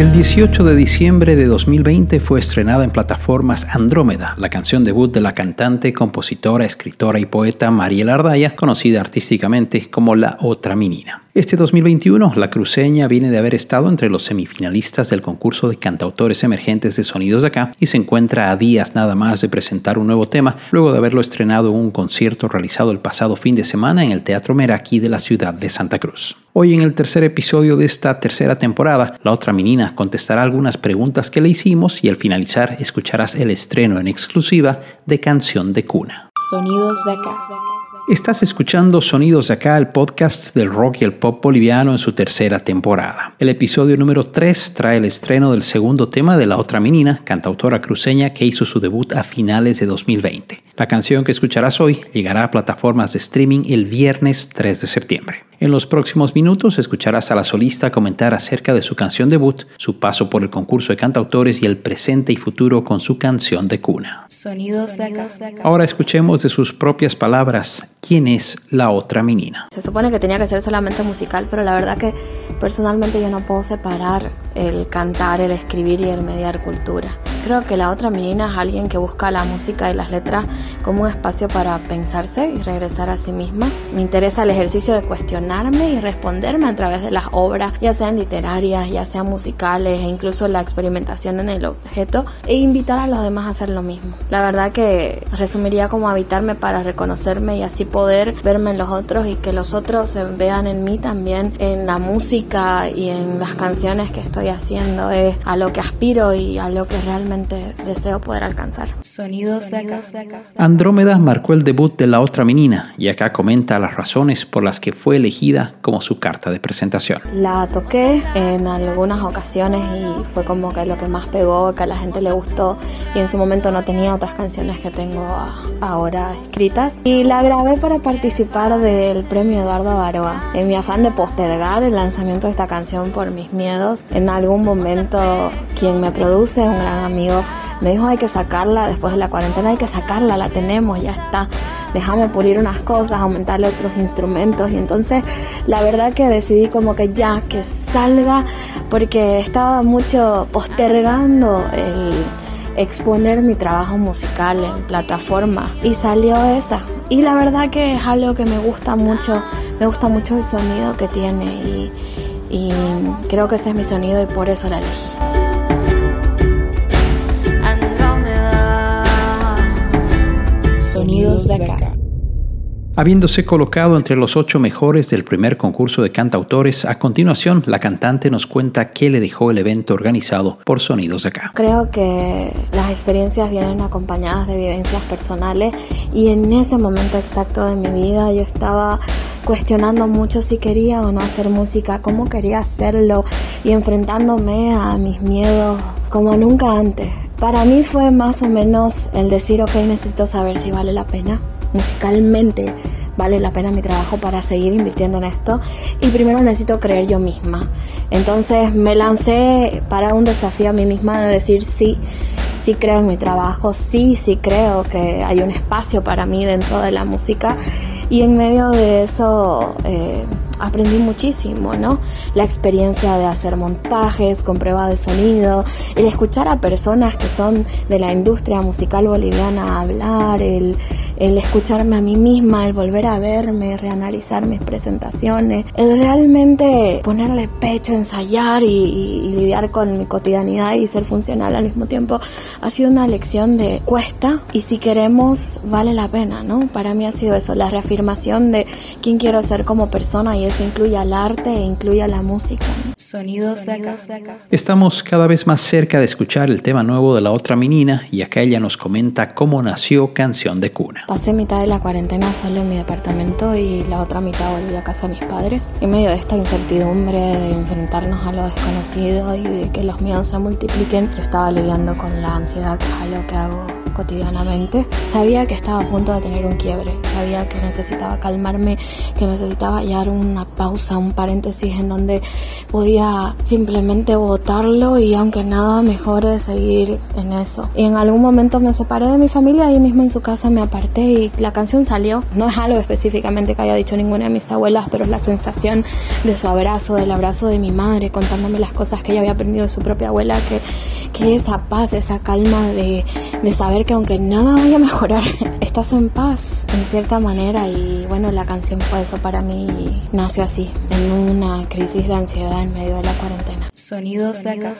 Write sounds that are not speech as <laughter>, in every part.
El 18 de diciembre de 2020 fue estrenada en plataformas Andrómeda, la canción debut de la cantante, compositora, escritora y poeta Mariela Ardaya, conocida artísticamente como La Otra Menina. Este 2021, la cruceña viene de haber estado entre los semifinalistas del concurso de cantautores emergentes de Sonidos de Acá y se encuentra a días nada más de presentar un nuevo tema, luego de haberlo estrenado en un concierto realizado el pasado fin de semana en el Teatro Meraki de la ciudad de Santa Cruz. Hoy en el tercer episodio de esta tercera temporada, la otra menina contestará algunas preguntas que le hicimos y al finalizar escucharás el estreno en exclusiva de Canción de Cuna. Sonidos de Acá. Estás escuchando Sonidos de Acá, el podcast del rock y el pop boliviano en su tercera temporada. El episodio número 3 trae el estreno del segundo tema de La Otra Menina, cantautora cruceña que hizo su debut a finales de 2020. La canción que escucharás hoy llegará a plataformas de streaming el viernes 3 de septiembre. En los próximos minutos escucharás a la solista comentar acerca de su canción debut, su paso por el concurso de cantautores y el presente y futuro con su canción de cuna. Sonidos de acá. Ahora escuchemos de sus propias palabras quién es la otra menina. Se supone que tenía que ser solamente musical, pero la verdad que personalmente yo no puedo separar el cantar, el escribir y el mediar cultura. Creo que la otra menina es alguien que busca la música y las letras como un espacio para pensarse y regresar a sí misma. Me interesa el ejercicio de cuestionarme y responderme a través de las obras, ya sean literarias, ya sean musicales e incluso la experimentación en el objeto e invitar a los demás a hacer lo mismo. La verdad que resumiría como habitarme para reconocerme y así poder verme en los otros y que los otros se vean en mí también en la música y en las canciones que estoy haciendo. Es a lo que aspiro y a lo que realmente deseo poder alcanzar. Sonidos de acá. Andrómeda marcó el debut de la otra menina y acá comenta las razones por las que fue elegida como su carta de presentación. La toqué en algunas ocasiones y fue como que lo que más pegó, que a la gente le gustó y en su momento no tenía otras canciones que tengo ahora escritas. Y la grabé para participar del premio Eduardo Baroa. En mi afán de postergar el lanzamiento de esta canción por mis miedos, en algún momento quien me produce, un gran amigo, me dijo hay que sacarla, después de la cuarentena hay que sacarla, la tenemos, ya está. Déjame pulir unas cosas, aumentarle otros instrumentos y entonces la verdad que decidí como que ya, que salga, porque estaba mucho postergando el exponer mi trabajo musical en plataforma y salió esa. Y la verdad que es algo que me gusta mucho, me gusta mucho el sonido que tiene y, y creo que ese es mi sonido y por eso la elegí. Sonidos de acá. Habiéndose colocado entre los ocho mejores del primer concurso de cantautores, a continuación la cantante nos cuenta qué le dejó el evento organizado por Sonidos de Acá. Creo que las experiencias vienen acompañadas de vivencias personales y en ese momento exacto de mi vida yo estaba cuestionando mucho si quería o no hacer música, cómo quería hacerlo y enfrentándome a mis miedos como nunca antes. Para mí fue más o menos el decir, ok, necesito saber si vale la pena musicalmente vale la pena mi trabajo para seguir invirtiendo en esto y primero necesito creer yo misma. Entonces me lancé para un desafío a mí misma de decir sí, sí creo en mi trabajo, sí, sí creo que hay un espacio para mí dentro de la música y en medio de eso eh, aprendí muchísimo, ¿no? La experiencia de hacer montajes con prueba de sonido, el escuchar a personas que son de la industria musical boliviana hablar, el, el escucharme a mí misma, el volver a verme, reanalizar mis presentaciones, el realmente ponerle pecho, ensayar y, y lidiar con mi cotidianidad y ser funcional al mismo tiempo, ha sido una lección de cuesta y si queremos vale la pena, ¿no? Para mí ha sido eso, la reafirmación de quién quiero ser como persona y eso incluye al arte e incluye a la música. Sonidos de acá. Estamos cada vez más cerca de escuchar el tema nuevo de la otra menina y acá ella nos comenta cómo nació Canción de Cuna. Pasé mitad de la cuarentena solo en mi departamento y la otra mitad volví a casa de mis padres. En medio de esta incertidumbre de enfrentarnos a lo desconocido y de que los miedos se multipliquen, yo estaba lidiando con la ansiedad, que es algo que hago cotidianamente. Sabía que estaba a punto de tener un quiebre, sabía que necesitaba calmarme, que necesitaba hallar una pausa, un paréntesis en donde podía simplemente botarlo y aunque nada mejore seguir en eso. Y en algún momento me separé de mi familia, ahí mismo en su casa me aparté y la canción salió. No es algo específicamente que haya dicho ninguna de mis abuelas, pero es la sensación de su abrazo, del abrazo de mi madre, contándome las cosas que ella había aprendido de su propia abuela, que, que esa paz, esa calma de, de saber que aunque nada vaya a mejorar, <laughs> estás en paz en cierta manera y bueno, la canción fue eso para mí nació así, en una crisis de ansiedad en medio de la cuarentena. Sonidos de acá.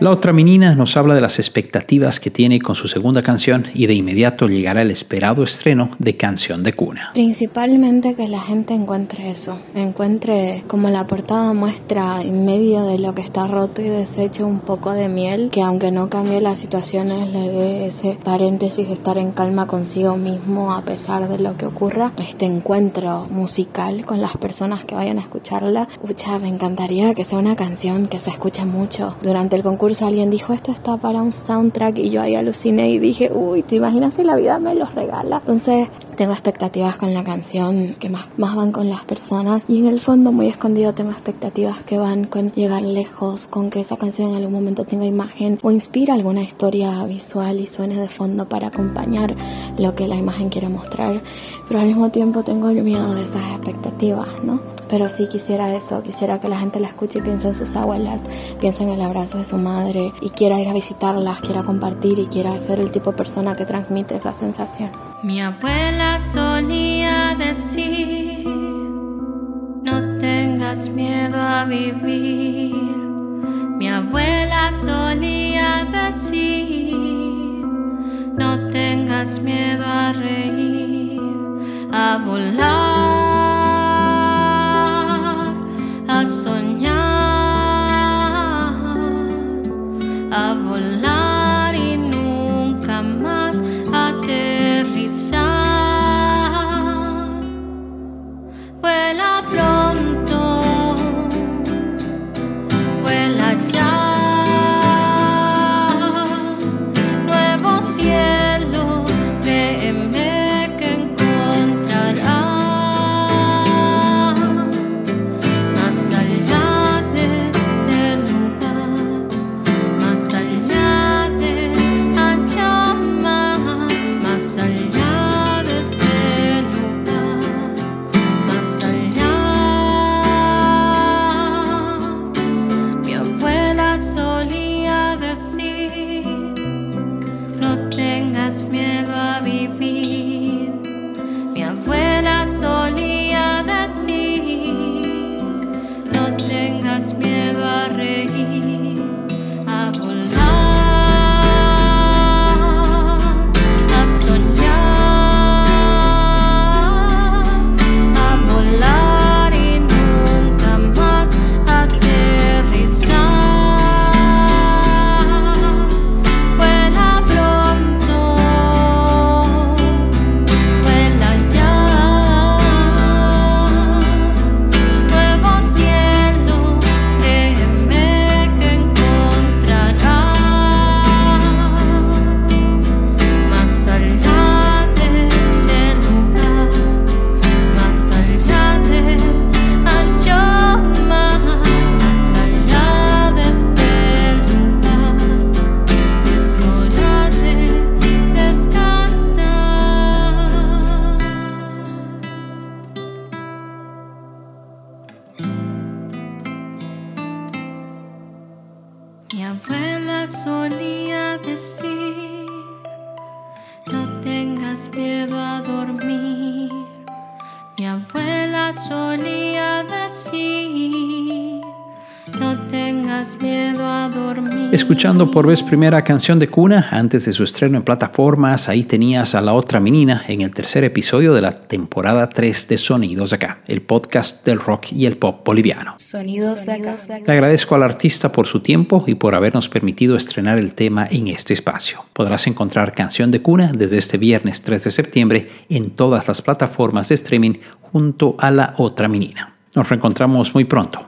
La otra menina nos habla de las expectativas que tiene con su segunda canción y de inmediato llegará el esperado estreno de Canción de Cuna. Principalmente que la gente encuentre eso, encuentre como la portada muestra en medio de lo que está roto y deshecho un poco de miel, que aunque no cambie las situaciones le dé ese paréntesis de estar en calma consigo mismo a pesar de lo que ocurra. Este encuentro musical con las personas que vayan a escucharla, Ucha, me encantaría que sea una canción que se escucha mucho. Durante el concurso alguien dijo esto está para un soundtrack y yo ahí aluciné y dije, uy, ¿te imaginas si la vida me los regala? Entonces tengo expectativas con la canción que más, más van con las personas y en el fondo muy escondido tengo expectativas que van con llegar lejos, con que esa canción en algún momento tenga imagen o inspira alguna historia visual y suene de fondo para acompañar lo que la imagen quiere mostrar, pero al mismo tiempo tengo miedo de esas expectativas, ¿no? Pero sí quisiera eso, quisiera que la gente la escuche y piense en sus abuelas, piense en el abrazo de su madre y quiera ir a visitarlas, quiera compartir y quiera ser el tipo de persona que transmite esa sensación. Mi abuela solía decir, no tengas miedo a vivir. Mi abuela solía decir, no tengas miedo a reír, a volar. Mi abuela solía decir. Escuchando por vez primera canción de cuna antes de su estreno en plataformas, ahí tenías a la otra menina en el tercer episodio de la temporada 3 de Sonidos Acá, el podcast del rock y el pop boliviano. Sonidos de acá. Le agradezco al artista por su tiempo y por habernos permitido estrenar el tema en este espacio. Podrás encontrar Canción de Cuna desde este viernes 3 de septiembre en todas las plataformas de streaming junto a la otra menina. Nos reencontramos muy pronto.